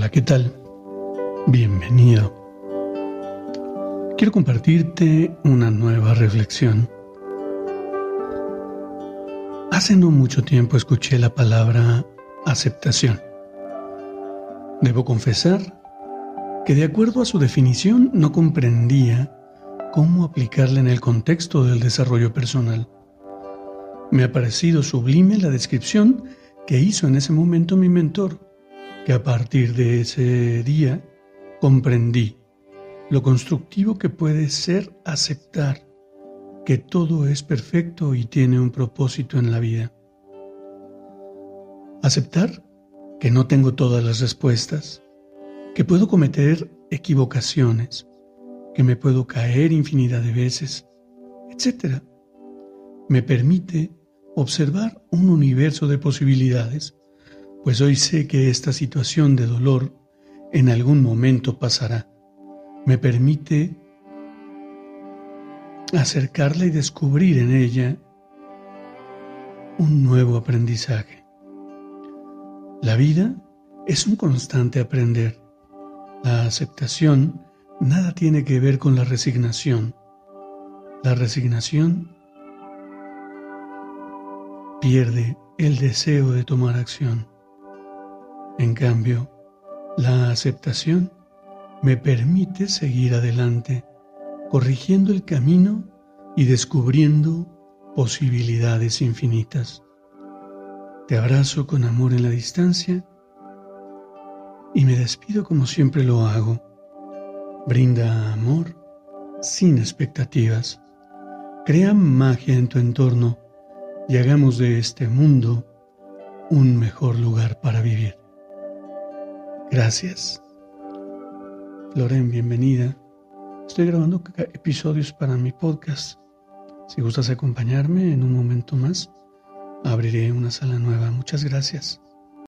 Hola, ¿qué tal? Bienvenido. Quiero compartirte una nueva reflexión. Hace no mucho tiempo escuché la palabra aceptación. Debo confesar que de acuerdo a su definición no comprendía cómo aplicarla en el contexto del desarrollo personal. Me ha parecido sublime la descripción que hizo en ese momento mi mentor que a partir de ese día comprendí lo constructivo que puede ser aceptar que todo es perfecto y tiene un propósito en la vida. Aceptar que no tengo todas las respuestas, que puedo cometer equivocaciones, que me puedo caer infinidad de veces, etc. Me permite observar un universo de posibilidades pues hoy sé que esta situación de dolor en algún momento pasará. Me permite acercarla y descubrir en ella un nuevo aprendizaje. La vida es un constante aprender. La aceptación nada tiene que ver con la resignación. La resignación pierde el deseo de tomar acción. En cambio, la aceptación me permite seguir adelante, corrigiendo el camino y descubriendo posibilidades infinitas. Te abrazo con amor en la distancia y me despido como siempre lo hago. Brinda amor sin expectativas. Crea magia en tu entorno y hagamos de este mundo un mejor lugar para vivir. Gracias. Loren, bienvenida. Estoy grabando episodios para mi podcast. Si gustas acompañarme en un momento más, abriré una sala nueva. Muchas gracias.